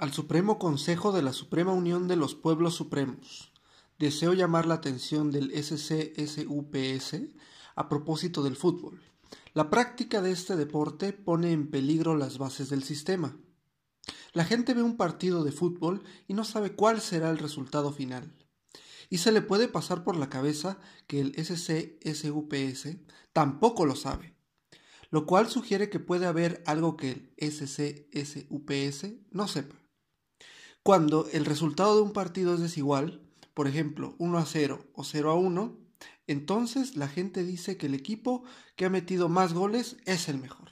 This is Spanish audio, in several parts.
Al Supremo Consejo de la Suprema Unión de los Pueblos Supremos. Deseo llamar la atención del SCSUPS a propósito del fútbol. La práctica de este deporte pone en peligro las bases del sistema. La gente ve un partido de fútbol y no sabe cuál será el resultado final. Y se le puede pasar por la cabeza que el SCSUPS tampoco lo sabe lo cual sugiere que puede haber algo que el SCSUPS no sepa. Cuando el resultado de un partido es desigual, por ejemplo 1 a 0 o 0 a 1, entonces la gente dice que el equipo que ha metido más goles es el mejor.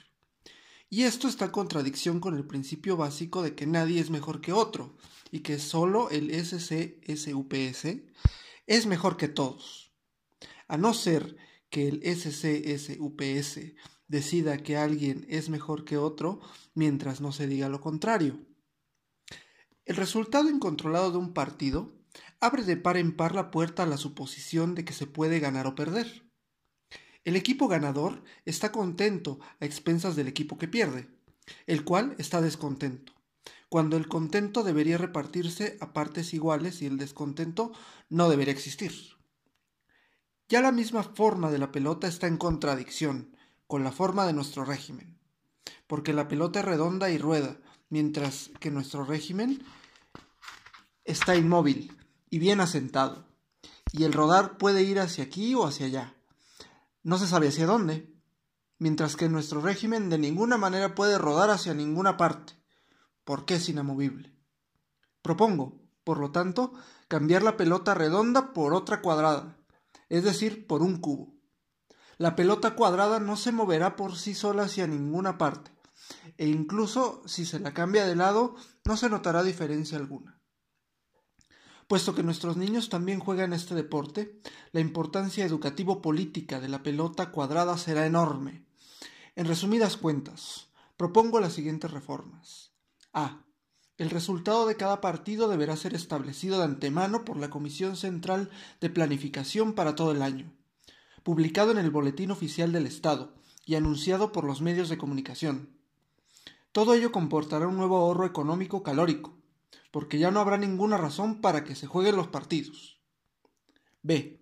Y esto está en contradicción con el principio básico de que nadie es mejor que otro y que solo el SCSUPS es mejor que todos. A no ser que el SCSUPS decida que alguien es mejor que otro mientras no se diga lo contrario. El resultado incontrolado de un partido abre de par en par la puerta a la suposición de que se puede ganar o perder. El equipo ganador está contento a expensas del equipo que pierde, el cual está descontento, cuando el contento debería repartirse a partes iguales y el descontento no debería existir. Ya la misma forma de la pelota está en contradicción con la forma de nuestro régimen, porque la pelota es redonda y rueda, mientras que nuestro régimen está inmóvil y bien asentado, y el rodar puede ir hacia aquí o hacia allá. No se sabe hacia dónde, mientras que nuestro régimen de ninguna manera puede rodar hacia ninguna parte, porque es inamovible. Propongo, por lo tanto, cambiar la pelota redonda por otra cuadrada, es decir, por un cubo. La pelota cuadrada no se moverá por sí sola hacia ninguna parte, e incluso si se la cambia de lado no se notará diferencia alguna. Puesto que nuestros niños también juegan este deporte, la importancia educativo-política de la pelota cuadrada será enorme. En resumidas cuentas, propongo las siguientes reformas. A. El resultado de cada partido deberá ser establecido de antemano por la Comisión Central de Planificación para todo el año, publicado en el Boletín Oficial del Estado y anunciado por los medios de comunicación. Todo ello comportará un nuevo ahorro económico calórico, porque ya no habrá ninguna razón para que se jueguen los partidos. B.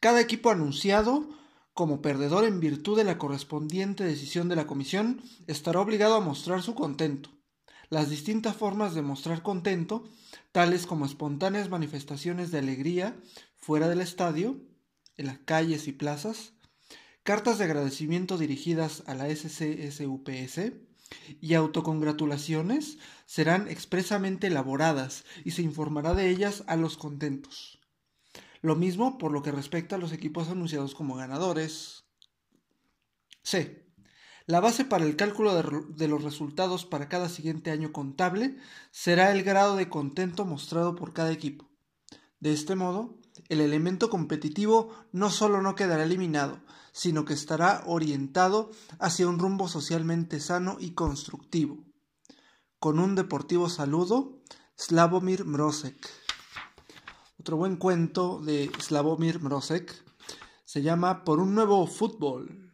Cada equipo anunciado como perdedor en virtud de la correspondiente decisión de la comisión estará obligado a mostrar su contento. Las distintas formas de mostrar contento, tales como espontáneas manifestaciones de alegría fuera del estadio, en las calles y plazas, cartas de agradecimiento dirigidas a la SCSUPS, y autocongratulaciones serán expresamente elaboradas y se informará de ellas a los contentos. Lo mismo por lo que respecta a los equipos anunciados como ganadores. C. La base para el cálculo de, de, los resultados para cada siguiente año contable será el grado de contento mostrado por cada equipo. De este modo, el elemento competitivo no solo no quedará eliminado, sino que estará orientado hacia un rumbo socialmente sano y constructivo. Con un deportivo saludo, Slavomir Mrosek. Otro buen cuento de Slavomir Mrosek se llama Por un nuevo fútbol.